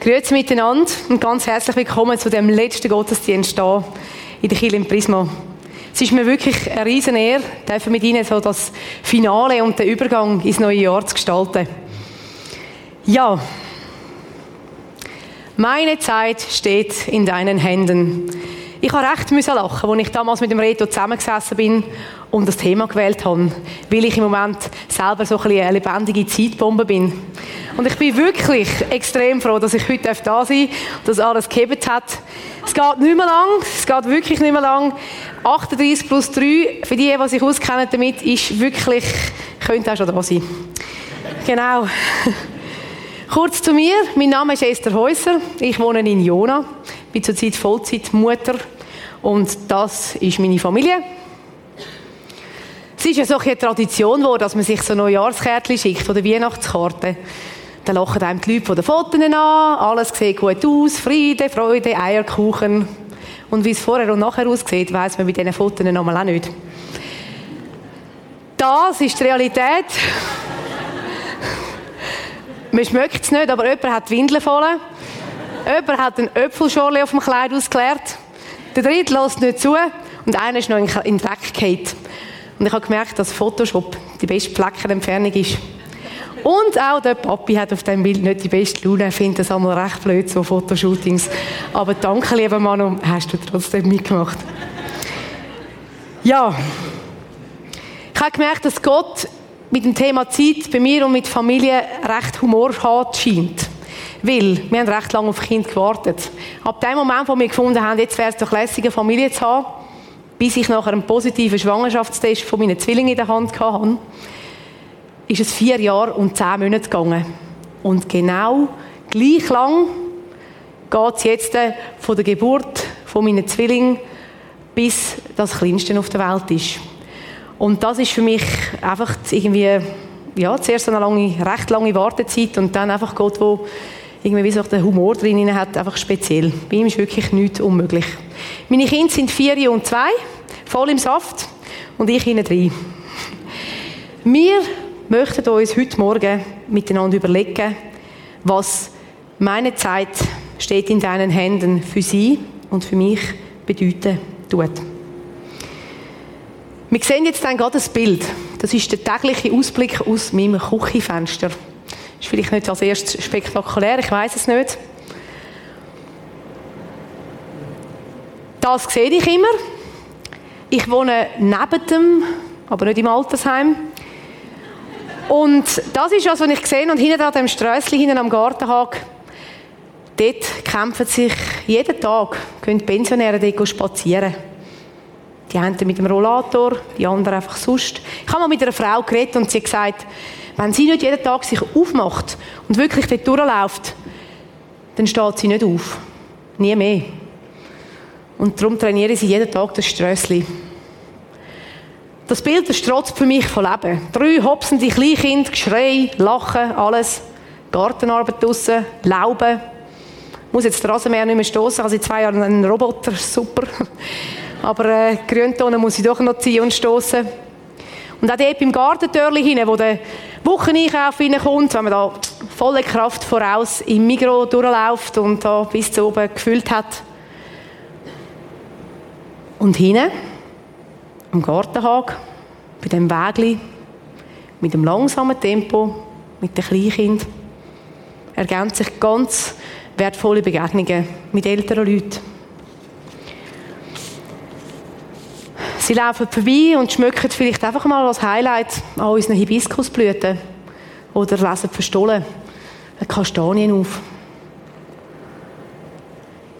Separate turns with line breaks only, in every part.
Grüezi miteinander und ganz herzlich willkommen zu dem letzten Gottesdienst hier in der Kirche im Prisma. Es ist mir wirklich eine riesen Ehre, mit Ihnen so das Finale und den Übergang ins neue Jahr zu gestalten. Ja, meine Zeit steht in deinen Händen. Ich habe recht müssen lachen, als ich damals mit dem Reto zusammengesessen bin und das Thema gewählt habe, weil ich im Moment selber so ein eine lebendige Zeitbombe bin. Und ich bin wirklich extrem froh, dass ich heute da sein darf, dass alles gehebt hat. Es geht nicht mehr lang, es geht wirklich nicht mehr lang. 38 plus 3, für die, die sich auskennen damit, ist wirklich, könnte auch schon da sein. Genau. Kurz zu mir, mein Name ist Esther Häuser, ich wohne in Jona, bin zurzeit Vollzeitmutter und das ist meine Familie. Es ist ja so eine Tradition geworden, dass man sich so Neujahrskärtchen schickt oder Weihnachtskarte. Dann lachen einem die Leute von den Fotos an, alles sieht gut aus, Friede, Freude, Eierkuchen. Und wie es vorher und nachher aussieht, weiß man bei diesen Fotos nochmal auch nicht. Das ist die Realität. man schmeckt es nicht, aber jemand hat die Windeln voll. Jemand hat einen Äpfelschorle auf dem Kleid ausgeleert. Der dritte lässt nicht zu und einer ist noch in den Dreck gefallen. Und ich habe gemerkt, dass Photoshop die beste Fleckenentfernung ist. Und auch der Papi hat auf dem Bild nicht die beste Laune. Er findet das einmal recht blöd, so Fotoshootings. Aber danke, lieber Manu, hast du trotzdem mitgemacht. Ja. Ich habe gemerkt, dass Gott mit dem Thema Zeit bei mir und mit Familie recht Humor hat scheint. Weil wir haben recht lange auf Kind gewartet. Ab dem Moment, wo wir gefunden haben, jetzt wäre es doch lässig, eine Familie zu haben, bis ich nachher einen positiven Schwangerschaftstest von meinen Zwillingen in der Hand hatte, ist es vier Jahre und zehn Monate gegangen. Und genau gleich lang geht es jetzt äh, von der Geburt von meinen Zwillingen bis das Kleinste auf der Welt ist. Und das ist für mich einfach irgendwie, ja, zuerst eine lange, recht lange Wartezeit und dann einfach Gott, wo irgendwie wie so der Humor drin hat, einfach speziell. Bei ihm ist wirklich nichts unmöglich. Meine Kinder sind vier und zwei, voll im Saft und ich hinten drin. Wir möchten uns heute Morgen miteinander überlegen, was meine Zeit steht in deinen Händen für sie und für mich bedeuten tut. Wir sehen jetzt dann gerade das Bild. Das ist der tägliche Ausblick aus meinem Küchenfenster. Ist vielleicht nicht als erstes spektakulär, ich weiß es nicht. Das sehe ich immer. Ich wohne neben dem, aber nicht im Altersheim. Und das ist das, was ich sehe. Und hinten an dem Strössli, hinten am Gartenhag, dort kämpfen sich jeden Tag, die Pensionäre dort spazieren. Die einen mit dem Rollator, die anderen einfach sonst. Ich habe mal mit einer Frau geredet und sie hat gesagt, wenn sie nicht jeden Tag sich aufmacht und wirklich dort durchläuft, dann steht sie nicht auf. Nie mehr. Und darum trainiere sie jeden Tag das Strössli. Das Bild strotzt für mich von Leben. Drei hopsende Kleinkinder, Geschrei, Lachen, alles. Gartenarbeit draussen, Lauben. Ich muss jetzt den Rasenmäher nicht mehr stoßen. Also in zwei Jahren einen Roboter, super. Aber äh, Grüntonen muss ich doch noch ziehen und stoßen. Und auch dort beim Gartentörli hinein, wo der Wocheneinkauf reinkommt, wenn man da volle Kraft voraus im Mikro durchläuft und da bis zu oben gefüllt hat. Und hinten, am Gartenhag, bei dem Wägli, mit dem langsamen Tempo, mit den Kleinkind, ergänzen sich ganz wertvolle Begegnungen mit älteren Leuten. Sie laufen vorbei und schmücken vielleicht einfach mal als Highlight an unseren Hibiskusblüten oder lesen verstohlen eine Kastanien auf.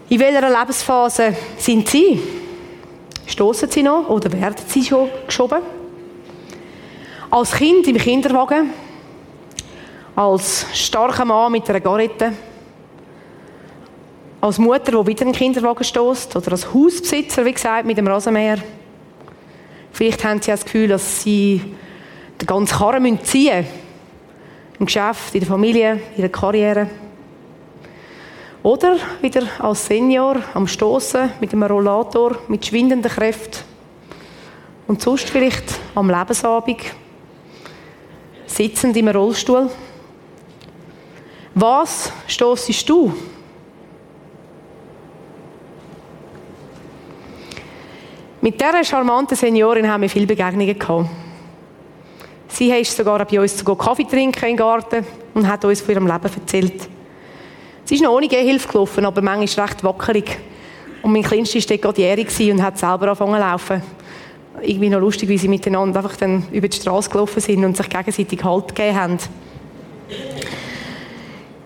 In welcher Lebensphase sind Sie? Stoßen Sie noch oder werden Sie schon geschoben? Als Kind im Kinderwagen? Als starker Mann mit einer Garette? Als Mutter, die wieder einen Kinderwagen stößt? Oder als Hausbesitzer, wie gesagt, mit dem Rasenmäher? Vielleicht haben sie das Gefühl, dass sie den ganzen Karren ziehen müssen. Im Geschäft, in der Familie, in der Karriere. Oder wieder als Senior am Stoßen mit einem Rollator, mit schwindenden Kräften. Und sonst vielleicht am Lebensabend, sitzend im Rollstuhl. Was stoßest du Mit dieser charmanten Seniorin haben wir viele Begegnungen gehabt. Sie ist sogar bei uns zu Kaffee trinken im Garten und hat uns von ihrem Leben erzählt. Sie ist noch ohne Gehhilfe gelaufen, aber manchmal recht wackerig. Und mein Kleinster war dort gerade jährig und hat selber angefangen zu laufen. Irgendwie noch lustig, wie sie miteinander einfach dann über die Straße gelaufen sind und sich gegenseitig Halt gegeben haben.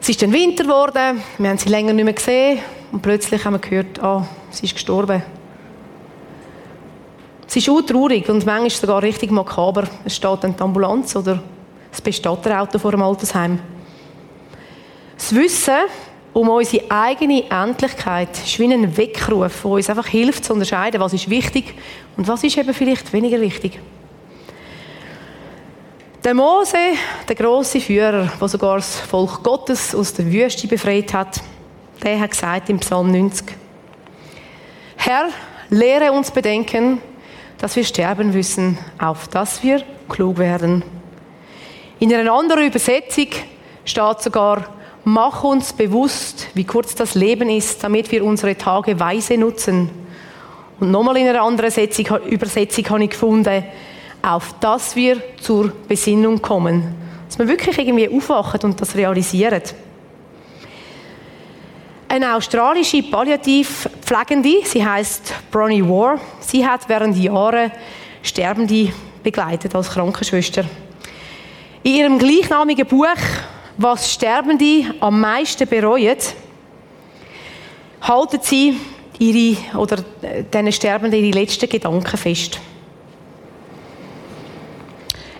Es ist dann Winter geworden, wir haben sie länger nicht mehr gesehen und plötzlich haben wir gehört, ah, sie ist gestorben. Es ist traurig und manchmal sogar richtig makaber. Es steht die Ambulanz oder das Bestatterauto vor dem Altersheim. Das Wissen um unsere eigene Endlichkeit ist wie ein Weckruf, der uns einfach hilft zu unterscheiden, was ist wichtig und was ist eben vielleicht weniger wichtig. Der Mose, der große Führer, der sogar das Volk Gottes aus der Wüste befreit hat, der hat gesagt im Psalm 90, Herr, lehre uns bedenken, dass wir sterben müssen, auf dass wir klug werden. In einer anderen Übersetzung steht sogar, mach uns bewusst, wie kurz das Leben ist, damit wir unsere Tage weise nutzen. Und nochmal in einer anderen Übersetzung habe ich gefunden, auf dass wir zur Besinnung kommen. Dass wir wirklich irgendwie aufwachen und das realisieren. Eine australische Palliativpflegende, sie heißt Bronnie War, sie hat während Jahren Sterbende begleitet als Krankenschwester. In ihrem gleichnamigen Buch «Was Sterbende am meisten bereuen», halten sie ihre, oder äh, diesen Sterbenden ihre letzten Gedanken fest.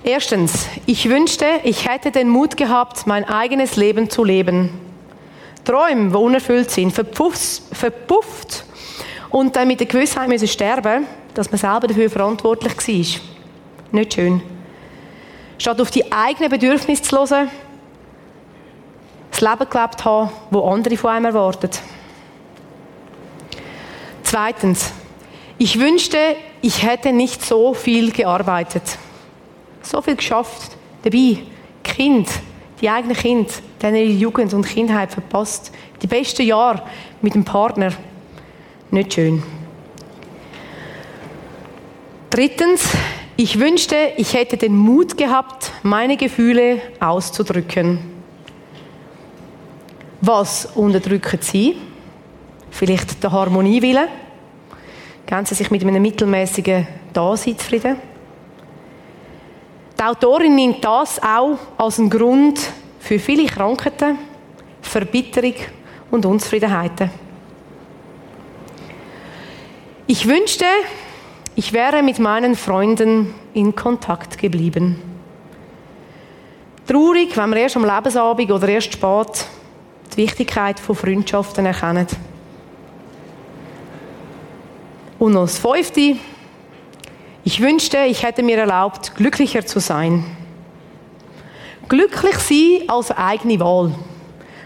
Erstens, ich wünschte, ich hätte den Mut gehabt, mein eigenes Leben zu leben. Träume, die unerfüllt sind, verpufft, und dann mit der Gewissheit müssen sterben, dass man selber dafür verantwortlich war. Nicht schön. Statt auf die eigenen Bedürfnisse zu hören, das Leben gelebt haben, wo andere von einem erwarten. Zweitens, ich wünschte, ich hätte nicht so viel gearbeitet, so viel geschafft, dabei. Kind, die eigenen Kinder, denen ihre Jugend und Kindheit verpasst. Die besten Jahre mit dem Partner. Nicht schön. Drittens, ich wünschte, ich hätte den Mut gehabt, meine Gefühle auszudrücken. Was unterdrücken Sie? Vielleicht der Harmoniewille? Geben Sie sich mit einem mittelmäßigen Dasein zufrieden? Die Autorin nimmt das auch als einen Grund für viele Krankheiten, Verbitterung und Unzufriedenheiten. Ich wünschte, ich wäre mit meinen Freunden in Kontakt geblieben. Traurig, wenn wir erst am Lebensabend oder erst spät die Wichtigkeit von Freundschaften erkennen. Und noch das Fünfte, ich wünschte, ich hätte mir erlaubt, glücklicher zu sein. Glücklich sein als eigene Wahl.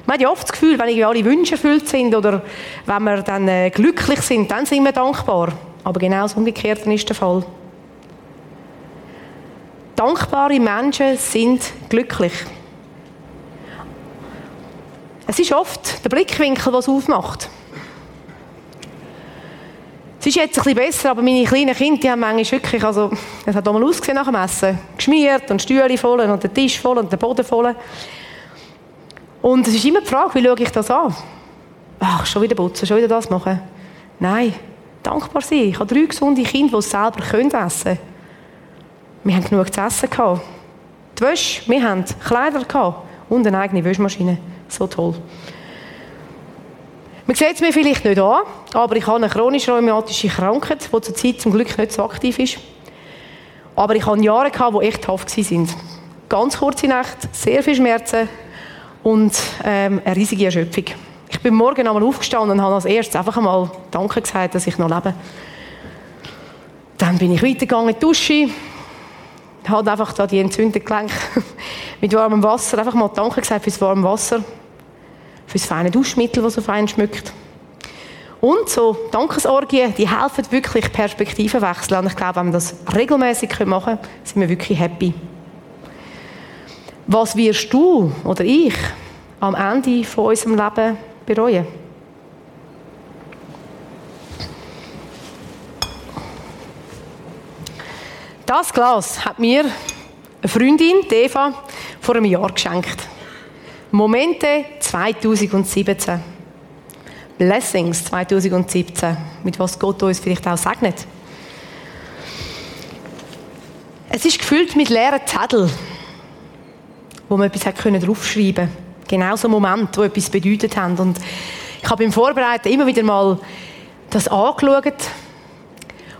Man hat ja oft das Gefühl, wenn alle Wünsche erfüllt sind oder wenn wir dann äh, glücklich sind, dann sind wir dankbar. Aber genau das Umgekehrte ist der Fall. Dankbare Menschen sind glücklich. Es ist oft der Blickwinkel, was aufmacht. Es ist jetzt ein bisschen besser, aber meine kleinen Kinder, die haben manchmal wirklich, also, es hat mal ausgesehen nach dem Essen. Geschmiert und Stühle voll und der Tisch voll und der Boden voll. Und es ist immer die Frage, wie schaue ich das an? Ach, schon wieder putzen, schon wieder das machen. Nein, dankbar sein. Ich habe drei gesunde Kinder, die selber können essen können. Wir haben genug zu essen gehabt. Die Wäsche, wir haben Kleider gehabt und eine eigene Wäschmaschine. So toll. Man sieht es mir vielleicht nicht an, aber ich habe eine chronisch rheumatische Krankheit, die zurzeit zum Glück nicht so aktiv ist. Aber ich hatte Jahre, die echt tough waren. Ganz kurze Nacht, sehr viel Schmerzen und ähm, eine riesige Erschöpfung. Ich bin morgen einmal aufgestanden und habe als erstes einfach einmal Danke gesagt, dass ich noch lebe. Dann bin ich weitergegangen die Dusche, habe einfach da die entzündeten Gelenke mit warmem Wasser einfach mal Danke gesagt fürs warme Wasser für das feine Duschmittel, das so fein schmückt. Und so Dankesorgien, die helfen wirklich Perspektiven wechseln. Und ich glaube, wenn wir das regelmäßig machen können, sind wir wirklich happy. Was wirst du oder ich am Ende von unserem Leben bereuen? Das Glas hat mir eine Freundin, Eva, vor einem Jahr geschenkt. Momente 2017. Blessings 2017. Mit was Gott uns vielleicht auch segnet. Es ist gefüllt mit leeren Zetteln, wo man etwas draufschreiben konnte. Genau so Momente, die etwas bedeutet haben. Und ich habe beim Vorbereiten immer wieder mal das angeschaut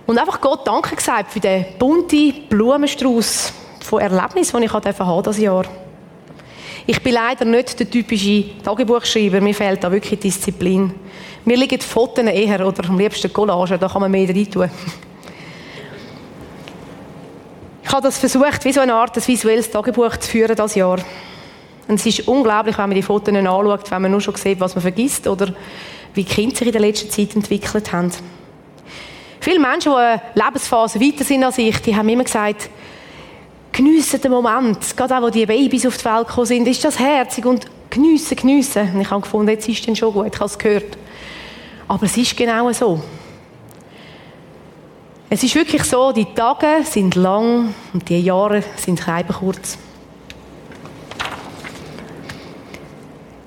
und einfach Gott Danke gesagt für den bunten Blumenstrauß von Erlebnissen, die ich haben dieses Jahr. Ich bin leider nicht der typische Tagebuchschreiber, mir fehlt da wirklich Disziplin. Mir liegen Fotos eher oder am liebsten Collagen, da kann man mehr rein tun. Ich habe das versucht, wie so eine Art ein visuelles Tagebuch zu führen das Jahr. Und es ist unglaublich, wenn man die Fotos anschaut, wenn man nur schon sieht, was man vergisst oder wie die Kinder sich in der letzten Zeit entwickelt haben. Viele Menschen, die eine Lebensphase weiter sind als ich, die haben immer gesagt, geniessen den Moment. Gerade auch, wo die Babys auf die Welt gekommen sind, ist das herzig und geniessen, geniessen. Und ich habe gefunden, jetzt ist es schon gut, ich habe es gehört. Aber es ist genau so. Es ist wirklich so, die Tage sind lang und die Jahre sind kurz.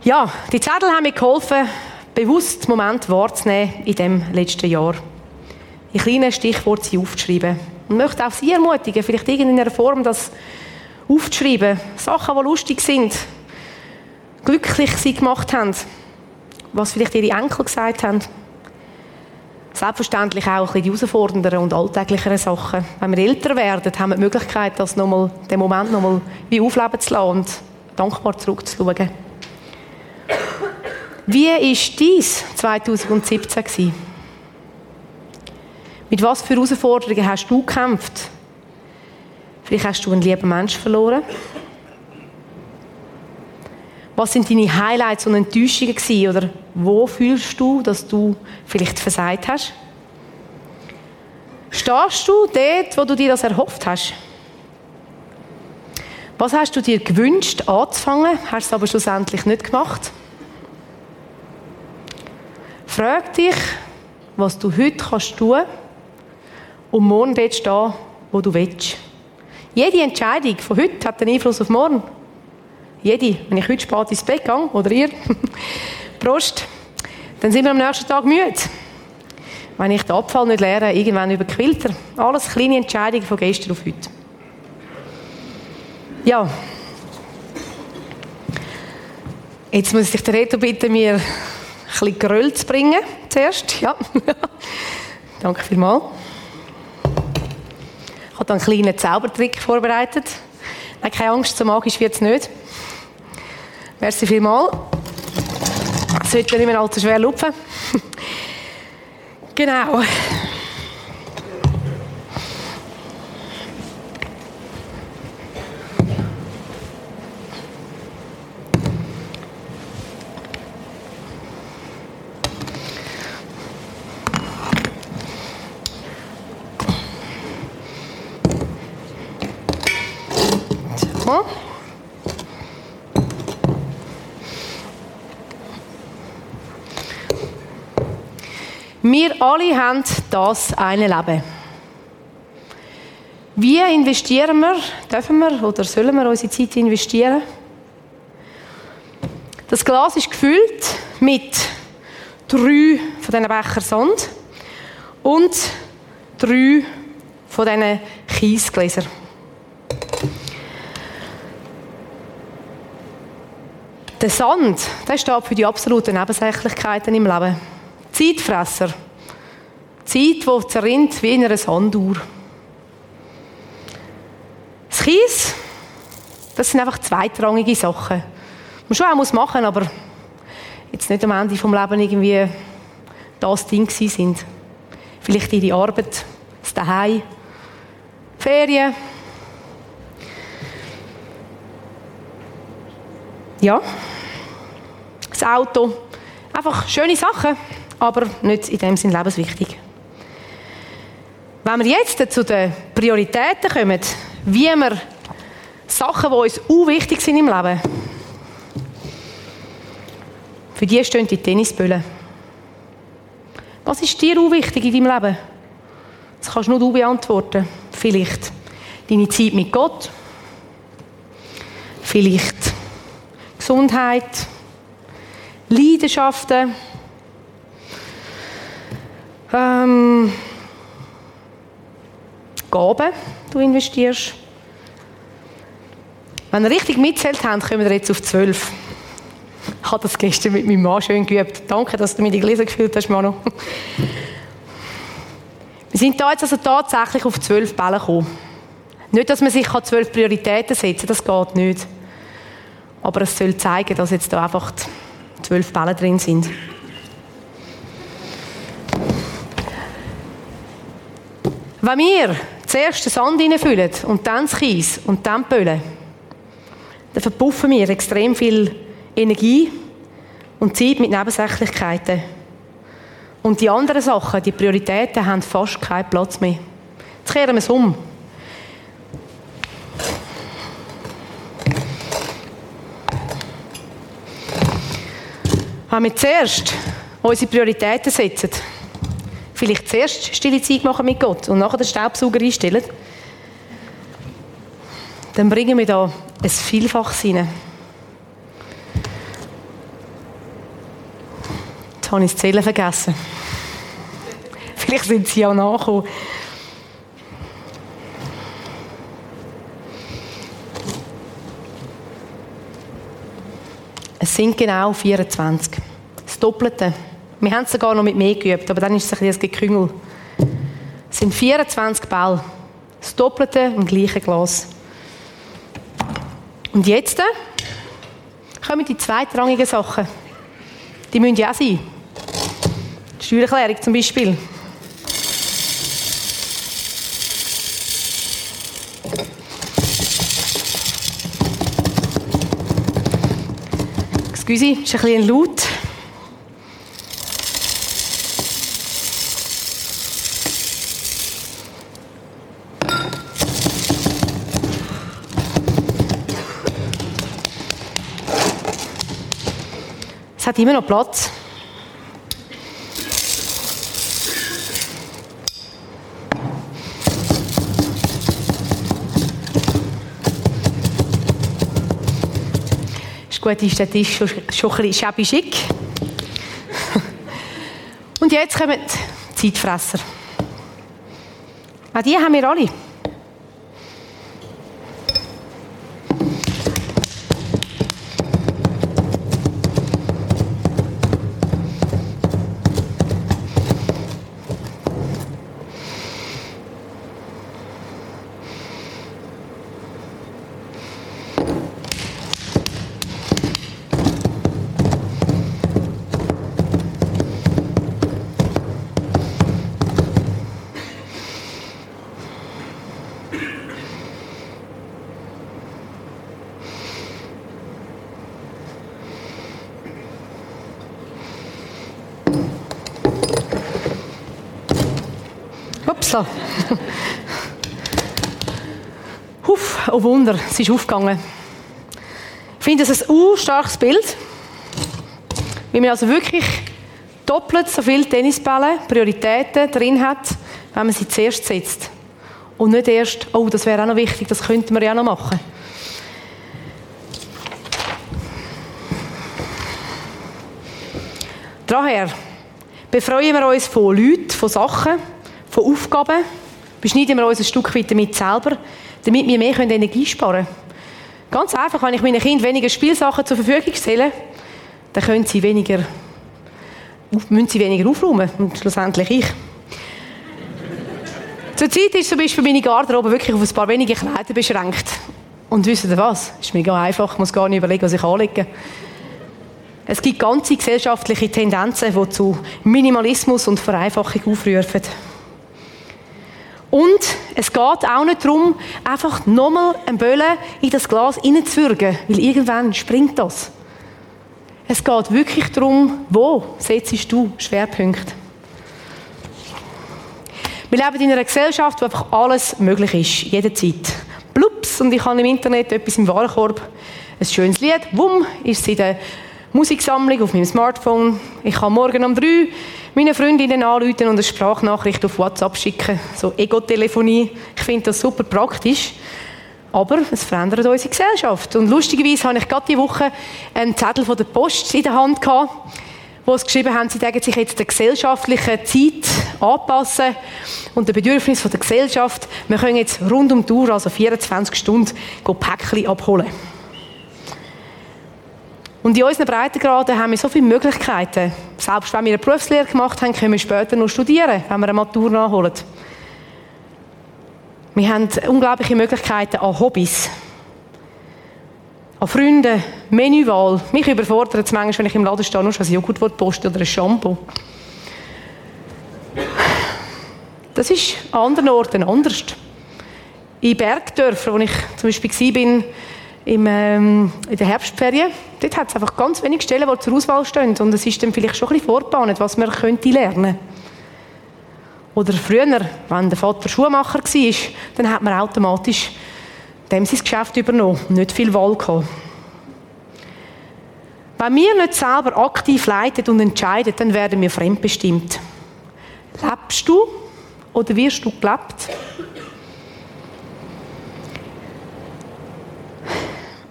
Ja, die Zettel haben mir geholfen, bewusst Moment wahrzunehmen in dem letzten Jahr in kleinen Stichworten aufzuschreiben. Und möchte auch Sie ermutigen, vielleicht in irgendeiner Form das aufzuschreiben. Sachen, die lustig sind, glücklich sie gemacht haben, was vielleicht Ihre Enkel gesagt haben. Selbstverständlich auch ein bisschen die herausfordernderen und alltäglicheren Sachen. Wenn wir älter werden, haben wir die Möglichkeit, das nochmal, den Moment nochmal wie aufleben zu lassen und dankbar zurückzuschauen. Wie war dies 2017 gewesen? Mit was für Herausforderungen hast du gekämpft? Vielleicht hast du einen lieben Menschen verloren. Was sind deine Highlights und Enttäuschungen gewesen? Oder wo fühlst du, dass du vielleicht versagt hast? Stehst du dort, wo du dir das erhofft hast? Was hast du dir gewünscht anzufangen, hast es aber schlussendlich nicht gemacht? Frag dich, was du heute kannst tun kannst, und morgen dort stehen, wo du willst. Jede Entscheidung von heute hat einen Einfluss auf morgen. Jede. Wenn ich heute spät ins Bett gehe, oder ihr, Prost, dann sind wir am nächsten Tag müde. Wenn ich den Abfall nicht leere, irgendwann überquillt er. Alles kleine Entscheidungen von gestern auf heute. Ja. Jetzt muss ich den Reto bitten, mir ein bisschen Geröll zu bringen. Zuerst. Ja. Danke vielmals habe einen kleinen Zaubertrick vorbereitet. Nein, keine Angst, so magisch wird es nicht. Merci vielmals. Sollte nicht mehr allzu schwer lupfen. genau. Wir alle haben das eine Leben. Wie investieren wir, dürfen wir oder sollen wir unsere Zeit investieren? Das Glas ist gefüllt mit drei von diesen Becher Sand und drei von diesen Kiesgläsern. Der Sand, der steht für die absoluten Nebensächlichkeiten im Leben. Zeitfresser. Zeit, die zerrinnt wie in einer Sanduhr. Das Kies, das sind einfach zweitrangige Sachen. Man schon auch muss machen, aber jetzt nicht am Ende vom Leben irgendwie das Ding sind. Vielleicht ihre Arbeit, das Daheim, Ferien. Ja das Auto. Einfach schöne Sachen, aber nicht in dem Sinn lebenswichtig. Wenn wir jetzt zu den Prioritäten kommen, wie wir Sachen, die uns unwichtig sind im Leben, für die stehen die Tennisböllen. Was ist dir unwichtig in deinem Leben? Das kannst nur du beantworten. Vielleicht. deine Zeit mit Gott, vielleicht Gesundheit, Leidenschaften, ähm, Gaben, du investierst. Wenn ihr richtig mitzählt habt, kommen wir jetzt auf zwölf. Ich habe das gestern mit meinem Mann schön geübt. Danke, dass du mir die Gläser gefüllt hast, Manu. Wir sind da jetzt also tatsächlich auf zwölf Bälle gekommen. Nicht, dass man sich zwölf Prioritäten setzen kann, das geht nicht. Aber es soll zeigen, dass jetzt da einfach zwölf Bälle drin sind. Wenn wir zuerst den Sand hineinfüllen und dann das Kies und dann die Bölle, dann verpuffen wir extrem viel Energie und Zeit mit Nebensächlichkeiten. Und die anderen Sachen, die Prioritäten, haben fast keinen Platz mehr. Jetzt kehren wir es um. Wenn wir zuerst unsere Prioritäten setzen, vielleicht zuerst stille Zeit machen mit Gott und nachher den Staubsauger einstellen, dann bringen wir da ein Vielfaches rein. Jetzt habe ich das Zählen vergessen. Vielleicht sind sie auch nachgekommen. Es sind genau 24. Das Doppelte. Wir haben es sogar noch mit mehr geübt, aber dann ist es ein bisschen ein Geküngel. Es sind 24 Bälle. Das Doppelte im gleichen Glas. Und jetzt äh, kommen die zweitrangigen Sachen. Die müssen ja auch sein. Die Steuererklärung zum Beispiel. Excuse, ist ein bisschen laut. Hat immer noch Platz. Ist gut, ist der Tisch schon, schon ein bisschen schick. Und jetzt kommen die Zeitfresser. Auch die haben wir alle. Upsa. Huff, oh Wunder, es ist aufgegangen. Ich finde das ein starkes Bild, wie man also wirklich doppelt so viele Tennisbälle, Prioritäten drin hat, wenn man sie zuerst setzt. Und nicht erst, oh, das wäre auch noch wichtig, das könnten wir ja noch machen. Daher befreuen wir uns von Leuten, von Sachen, von Aufgaben, beschneiden wir uns ein Stück weit damit selber, damit wir mehr Energie sparen können. Ganz einfach, wenn ich meinen Kindern weniger Spielsachen zur Verfügung stelle, dann können sie weniger, müssen sie weniger aufräumen und schlussendlich ich. Zurzeit ist zum Beispiel meine Garderobe wirklich auf ein paar wenige Kleider beschränkt. Und wisst ihr was? Ist mega einfach, ich muss gar nicht überlegen, was ich anlege. Es gibt ganze gesellschaftliche Tendenzen, die zu Minimalismus und Vereinfachung aufrufen. Und es geht auch nicht darum, einfach nochmal ein Böllen in das Glas reinzuwürgen, weil irgendwann springt das. Es geht wirklich darum, wo setzt du Schwerpunkt. Wir leben in einer Gesellschaft, wo einfach alles möglich ist, jederzeit. Blups, und ich habe im Internet etwas im Warenkorb, ein schönes Lied, wumm, ist es in der Musiksammlung auf meinem Smartphone. Ich kann morgen um drei Meine Freundinnen anrufen und eine Sprachnachricht auf WhatsApp schicken. So Ego-Telefonie. Ich finde das super praktisch. Aber es verändert unsere Gesellschaft. Und lustigerweise habe ich gerade diese Woche einen Zettel von der Post in der Hand gehabt, wo sie geschrieben haben, sie denken sich jetzt der gesellschaftlichen Zeit anpassen und den Bedürfnissen der Gesellschaft. Wir können jetzt rund um die Uhr, also 24 Stunden, Päckchen abholen. Und in unseren Breitengraden haben wir so viele Möglichkeiten. Selbst wenn wir eine Berufslehre gemacht haben, können wir später noch studieren, wenn wir eine Matur nachholen. Wir haben unglaubliche Möglichkeiten an Hobbys, an Freunden, Menüwahl. Mich überfordert es manchmal, wenn ich im Laden stehe, nur schon ein Joghurt posten oder ein Shampoo. Das ist an anderen Orten anders. In Bergdörfern, wo ich zum Beispiel war, im, ähm, in der Herbstferien, dort hat es einfach ganz wenige Stellen, die zur Auswahl stehen. Und es ist dann vielleicht schon ein bisschen vorbahnt, was man könnte lernen Oder früher, wenn der Vater Schuhmacher war, dann hat man automatisch dem sein Geschäft übernommen nicht viel Wahl gehabt. Wenn wir nicht selber aktiv leiten und entscheiden, dann werden wir fremdbestimmt. Lebst du oder wirst du gelebt?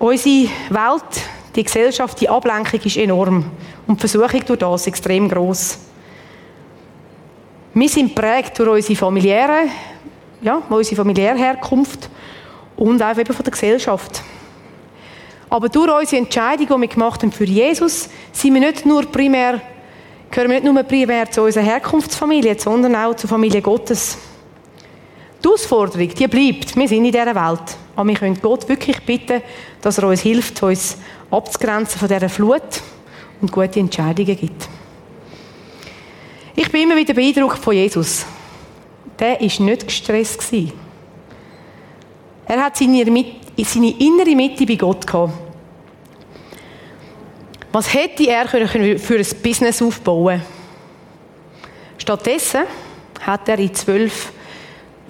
Unsere Welt, die Gesellschaft, die Ablenkung ist enorm und die Versuchung durch das extrem groß. Wir sind prägt durch unsere familiäre, ja, unsere familiäre Herkunft und auch eben von der Gesellschaft. Aber durch unsere Entscheidung, die wir gemacht haben für Jesus, sind wir nicht nur primär, gehören wir nicht nur primär zu unserer Herkunftsfamilie, sondern auch zur Familie Gottes. Die Herausforderung, die bleibt. Wir sind in dieser Welt. Aber wir können Gott wirklich bitten, dass er uns hilft, uns abzugrenzen von dieser Flut und gute Entscheidungen gibt. Ich bin immer wieder beeindruckt von Jesus. Der war nicht gestresst. Er hat seine, seine innere Mitte bei Gott gehabt. Was hätte er für ein Business aufbauen Stattdessen hat er in zwölf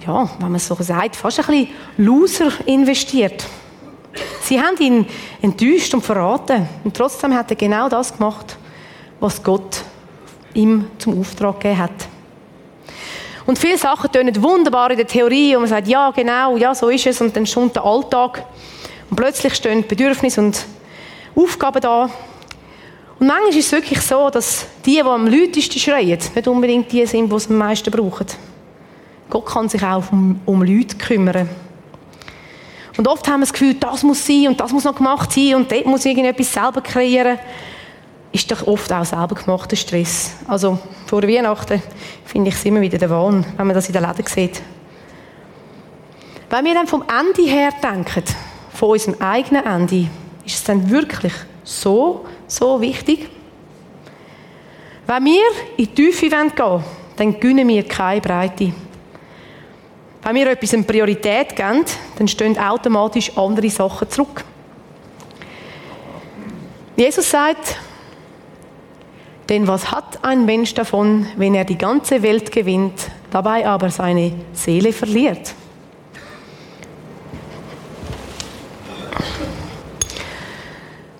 ja, wenn man so sagt, fast ein bisschen Loser investiert. Sie haben ihn enttäuscht und verraten. Und trotzdem hat er genau das gemacht, was Gott ihm zum Auftrag gegeben hat. Und viele Sachen tönen wunderbar in der Theorie und man sagt, ja, genau, ja, so ist es. Und dann kommt der Alltag. Und plötzlich stehen Bedürfnisse und Aufgaben da. Und manchmal ist es wirklich so, dass die, die am lautesten schreien, nicht unbedingt die sind, die es am meisten brauchen. Gott kann sich auch um, um Leute kümmern. Und oft haben wir das Gefühl, das muss sein und das muss noch gemacht sein und dort muss ich irgendetwas selber kreieren. Ist doch oft auch selber gemachter Stress. Also vor Weihnachten finde ich es immer wieder der Wahn, wenn man das in den Läden sieht. Wenn wir dann vom Ende her denken, von unserem eigenen Ende, ist es dann wirklich so, so wichtig? Wenn wir in die Tiefe gehen wollen, dann gewinnen wir keine Breite. Wenn wir etwas eine Priorität geben, dann stehen automatisch andere Sachen zurück. Jesus sagt, denn was hat ein Mensch davon, wenn er die ganze Welt gewinnt, dabei aber seine Seele verliert?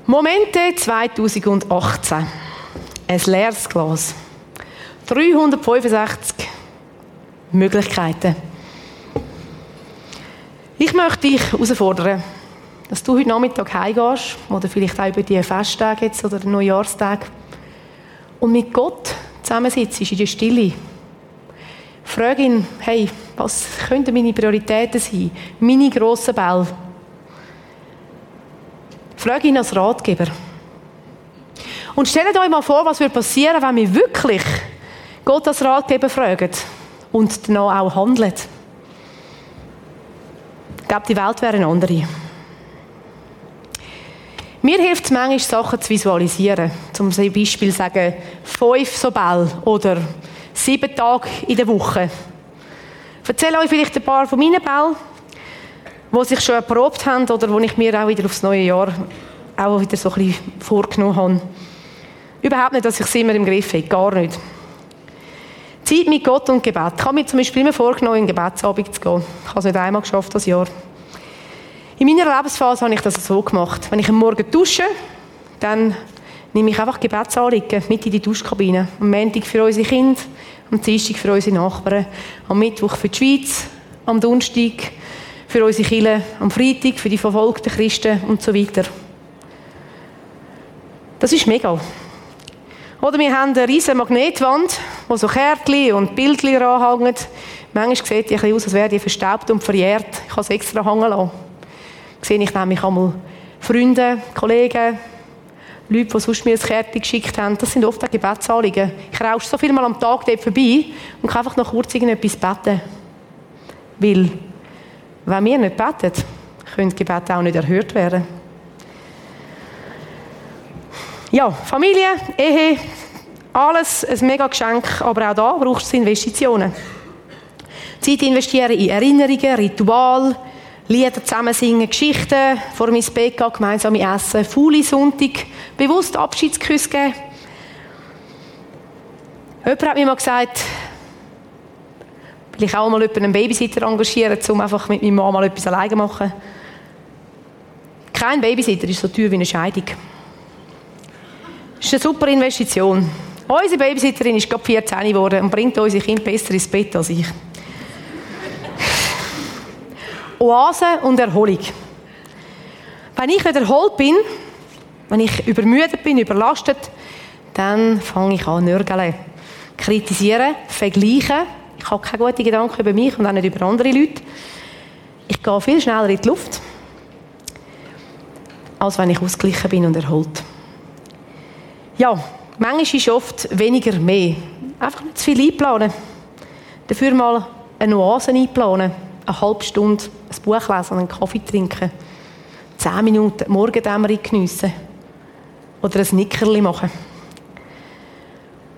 Momente 2018. Ein leeres Glas. 365 Möglichkeiten. Ich möchte dich herausfordern, dass du heute Nachmittag heimgehst oder vielleicht auch über die Festtage jetzt oder den Neujahrstag und mit Gott zusammensitzt in der Stille. Frag ihn, hey, was könnten meine Prioritäten sein? Meine grossen Bälle. Frag ihn als Ratgeber. Und stellt euch mal vor, was würde passieren, wenn wir wirklich Gott als Ratgeber fragen und danach auch handeln glaube, die Welt wäre eine andere. Mir hilft es manchmal, Sachen zu visualisieren. Zum Beispiel sagen, fünf so Bälle oder sieben Tage in der Woche. Ich erzähle euch vielleicht ein paar von meinen Bällen, die sich schon erprobt haben oder die ich mir auch wieder aufs neue Jahr auch wieder so ein bisschen vorgenommen habe. Überhaupt nicht, dass ich es immer im Griff habe, gar nicht. Zeit mit Gott und Gebet. Ich habe mir zum Beispiel immer vorgenommen, in den Gebetsabend zu gehen. Ich habe es nicht einmal geschafft das Jahr. In meiner Lebensphase habe ich das so gemacht. Wenn ich am Morgen dusche, dann nehme ich einfach Gebetsanliegen mit in die Duschkabine. Am Montag für unsere Kinder, am Dienstag für unsere Nachbarn, am Mittwoch für die Schweiz, am Donnerstag für unsere Kinder, am Freitag für die verfolgten Christen und so weiter. Das ist mega. Oder wir haben eine riesige Magnetwand, wo so Kärtchen und Bildchen anhängen. Manchmal sieht die ein aus, als wäre die verstaubt und verjährt. Ich habe es extra hängen lassen. Sehe ich nämlich einmal Freunde, Kollegen, Leute, die sonst mir ein Kärtchen geschickt haben. Das sind oft auch Gebetsanliegen. Ich rausche so viel mal am Tag dort vorbei und kann einfach noch kurz irgendetwas beten. Weil, wenn wir nicht beten, können Gebete auch nicht erhört werden. Ja, Familie, Ehe, alles ein mega Geschenk, aber auch da braucht es Investitionen. Zeit investieren in Erinnerungen, Ritual, Lieder zusammen singen, Geschichten, vor mein Bett gehen, gemeinsam essen, faule Sonntag, bewusst Abschiedsküsse geben. Jemand hat mir mal gesagt, will ich auch mal einen Babysitter engagieren, um einfach mit meiner Mama mal etwas alleine zu machen. Kein Babysitter ist so teuer wie eine Scheidung. Das ist eine super Investition. Unsere Babysitterin ist gerade 14 geworden und bringt unsere Kinder besser ins Bett als ich. Oase und Erholung. Wenn ich nicht erholt bin, wenn ich übermüdet bin, überlastet, dann fange ich an nörgeln. Kritisieren, vergleichen. Ich habe keine guten Gedanken über mich und auch nicht über andere Leute. Ich gehe viel schneller in die Luft, als wenn ich ausgeglichen bin und erholt. Ja, manchmal ist oft weniger mehr. Einfach nicht zu viel einplanen. Dafür mal eine Oase einplanen. Eine halbe Stunde ein Buch lesen einen Kaffee trinken. Zehn Minuten Morgendämmerung geniessen. Oder ein Nickerli machen.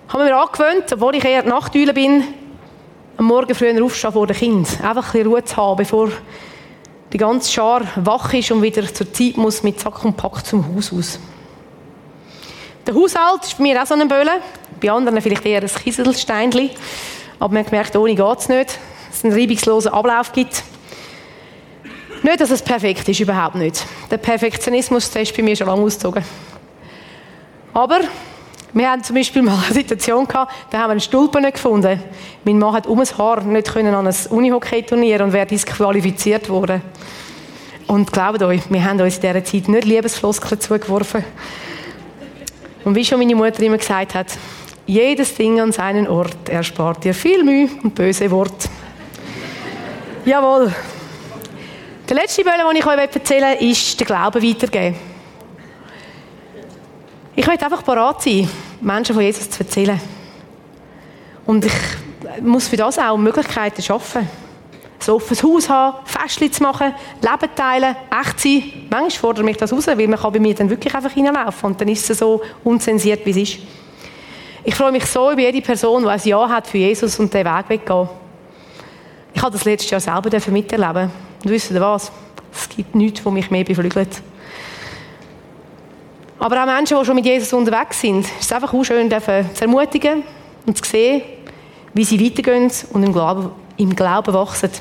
Haben wir angewöhnt, obwohl ich eher Nachteule bin, am Morgen früher aufstehen vor dem Kind. Einfach ein bisschen Ruhe zu haben, bevor die ganze Schar wach ist und wieder zur Zeit muss mit Sack und Pack zum Haus aus. Der Haushalt ist bei mir auch so ein Böllen. Bei anderen vielleicht eher ein Kieselsteinchen. Aber man hat gemerkt, ohne geht es nicht. Dass es einen reibungslosen Ablauf gibt. Nicht, dass es perfekt ist, überhaupt nicht. Der Perfektionismus ist bei mir schon lange ausgezogen. Aber wir haben zum Beispiel mal eine Situation gehabt, da haben wir einen Stulpen nicht gefunden. Mein Mann hat um ein Haar nicht können an ein Unihockey-Turnier und wäre disqualifiziert worden. Und glaubt euch, wir haben uns in dieser Zeit nicht Liebesfloskeln zugeworfen. Und wie schon meine Mutter immer gesagt hat, jedes Ding an seinen Ort erspart dir viel Mühe und böse Wort. Jawohl. Der letzte Bölle, den ich euch erzählen will, ist den Glauben weitergeben. Ich möchte einfach parat sein, Menschen von Jesus zu erzählen. Und ich muss für das auch Möglichkeiten schaffen ein offenes Haus haben, Festchen zu machen, Leben teilen, echt sein. Manchmal fordert mich das raus, weil man kann bei mir dann wirklich einfach hineinlaufen und dann ist es so unzensiert, wie es ist. Ich freue mich so über jede Person, die ein Ja hat für Jesus und den Weg weggehen. Ich habe das letztes Jahr selber miterleben Und wisst ihr was? Es gibt nichts, was mich mehr beflügelt. Aber auch Menschen, die schon mit Jesus unterwegs sind, ist es einfach auch schön, zu ermutigen und zu sehen, wie sie weitergehen und im Glauben, im Glauben wachsen.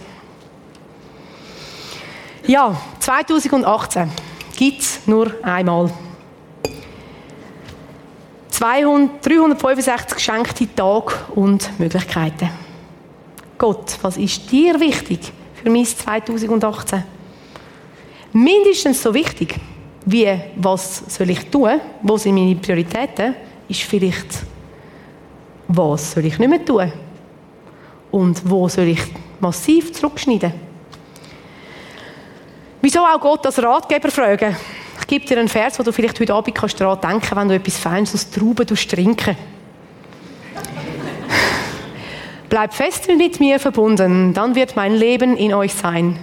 Ja, 2018 gibt es nur einmal. 200, 365 geschenkte Tage und Möglichkeiten. Gott, was ist dir wichtig für mein 2018? Mindestens so wichtig wie, was soll ich tun, wo sind meine Prioritäten, ist vielleicht, was soll ich nicht mehr tun und wo soll ich massiv zurückschneiden. Wieso auch Gott als Ratgeber fragen? Ich gebe dir einen Vers, wo du vielleicht heute Abend kannst daran denken wenn du etwas Feines aus Trauben trinken Bleib fest mit mir verbunden, dann wird mein Leben in euch sein.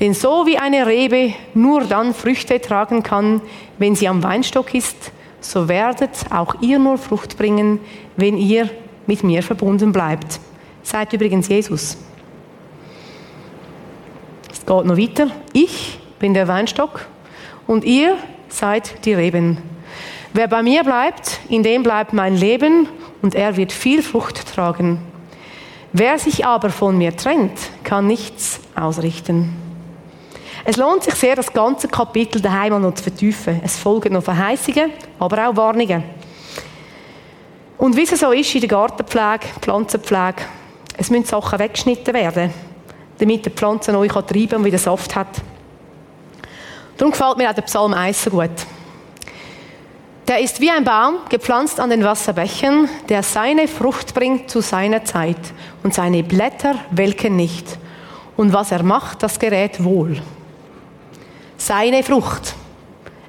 Denn so wie eine Rebe nur dann Früchte tragen kann, wenn sie am Weinstock ist, so werdet auch ihr nur Frucht bringen, wenn ihr mit mir verbunden bleibt. Seid übrigens Jesus. Es geht noch weiter. Ich bin der Weinstock und ihr seid die Reben. Wer bei mir bleibt, in dem bleibt mein Leben und er wird viel Frucht tragen. Wer sich aber von mir trennt, kann nichts ausrichten. Es lohnt sich sehr, das ganze Kapitel daheim noch zu vertiefen. Es folgen noch Verheißungen, aber auch Warnungen. Und wie es so ist in der Gartenpflege, Pflanzenpflege, es müssen Sachen weggeschnitten werden, damit die Pflanze neu treiben kann und wieder Saft hat. Darum gefällt mir auch der Psalm 1 so gut. Der ist wie ein Baum, gepflanzt an den Wasserbächen, der seine Frucht bringt zu seiner Zeit und seine Blätter welken nicht. Und was er macht, das gerät wohl. Seine Frucht.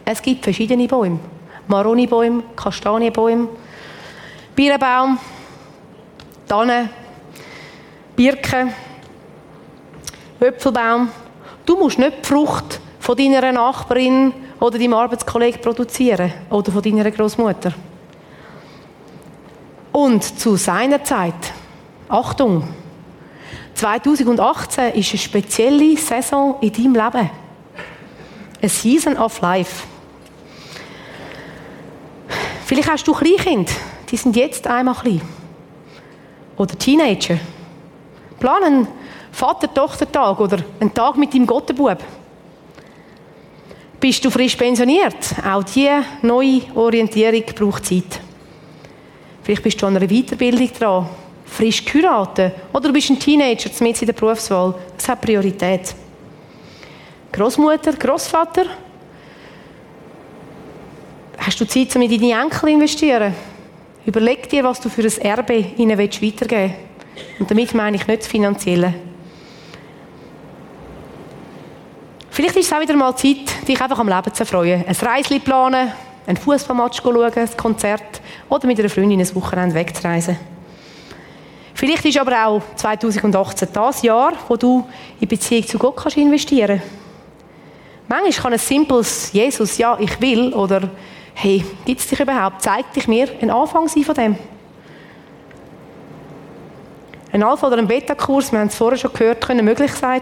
Es gibt verschiedene Bäume. Maronibäume, Kastanienbäume, Birnbaum, Tanne, Birke, Äpfelbaum. Du musst nicht die Frucht von deiner Nachbarin oder deinem Arbeitskollegen produzieren oder von deiner Großmutter. Und zu seiner Zeit, Achtung, 2018 ist eine spezielle Saison in deinem Leben. A Season of Life. Vielleicht hast du Kleinkind, die sind jetzt einmal klein. Oder Teenager. Plan einen Vater-Tochter-Tag oder einen Tag mit deinem Gottenbub. Bist du frisch pensioniert? Auch diese neue Orientierung braucht Zeit. Vielleicht bist du an einer Weiterbildung dran, frisch geheiratet oder du bist ein Teenager, mit in der Berufswahl. Das hat Priorität. Großmutter, Großvater, hast du Zeit, um in deine Enkel zu investieren? Überleg dir, was du für ein Erbe ihnen weitergeben willst. Und damit meine ich nicht das Finanzielle. Vielleicht ist es auch wieder mal Zeit, dich einfach am Leben zu erfreuen. Ein Reisli planen, einen Fußballmatch schauen, ein Konzert oder mit einer Freundin ein Wochenende wegzureisen. Vielleicht ist aber auch 2018 das Jahr, wo du in Beziehung zu Gott kannst investieren kannst. Manchmal kann ein simples Jesus, ja, ich will, oder hey, gibt es dich überhaupt? Zeig dich mir ein Anfang sein von dem. Ein Alpha- oder ein Beta-Kurs, wir haben es vorher schon gehört, können möglich sein.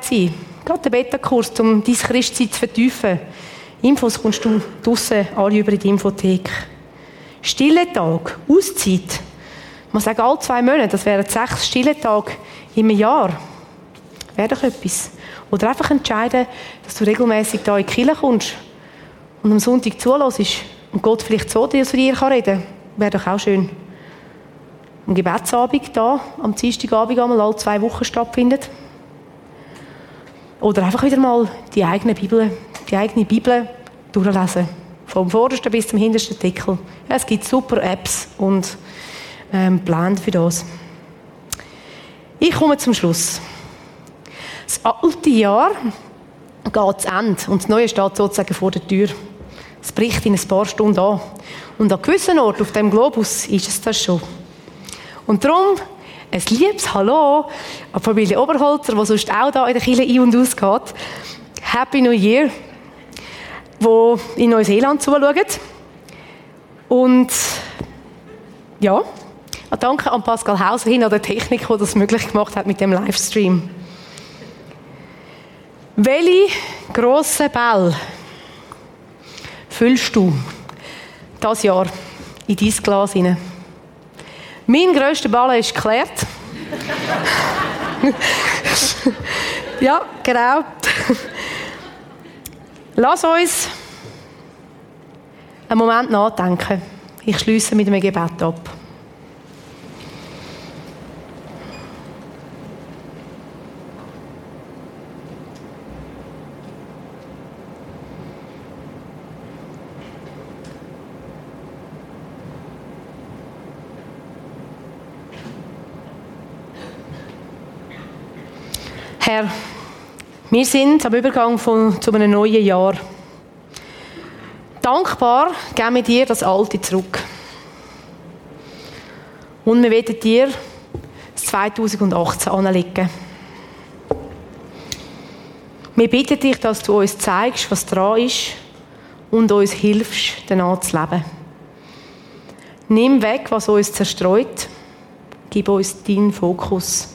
Gerade der Beta-Kurs, um dein Christsein zu vertiefen. Infos kommst du draussen alle über die Infothek. Stille Tag, Auszeit. Man sagt alle zwei Monate, das wären sechs stille Tage im Jahr. Wäre doch etwas. Oder einfach entscheiden, dass du regelmäßig da in die Kirche kommst und am Sonntag zulässt und Gott vielleicht so zu dir reden kann. Wäre doch auch schön. Am Gebetsabend da, am Dienstagabend einmal alle zwei Wochen stattfindet. Oder einfach wieder mal die eigene Bibel, die eigene Bibel durchlesen. Vom vordersten bis zum hintersten Deckel. es gibt super Apps und ähm, Pläne für das. Ich komme zum Schluss. Das alte Jahr geht zu Ende und das neue steht sozusagen vor der Tür. Es bricht in ein paar Stunden an. Und an gewissen Orten auf dem Globus ist es das schon. Und darum ein liebes Hallo an Familie Oberholzer, die sonst auch da in der Kirche ein- und ausgeht. Happy New Year, wo in Neuseeland zuschauen. Und ja, danke an Pascal Hauser hin an der Technik, die das möglich gemacht hat mit dem Livestream. Welche grossen Bälle füllst du das Jahr in dein Glas hinein? Mein grösster Ball ist geklärt. ja, genau. Lass uns einen Moment nachdenken. Ich schließe mit einem Gebet ab. Herr, wir sind am Übergang von, zu einem neuen Jahr. Dankbar geben wir dir das Alte zurück. Und wir werden dir das 2018 anlegen. Wir bitten dich, dass du uns zeigst, was dran ist und uns hilfst, danach zu leben. Nimm weg, was uns zerstreut. Gib uns deinen Fokus.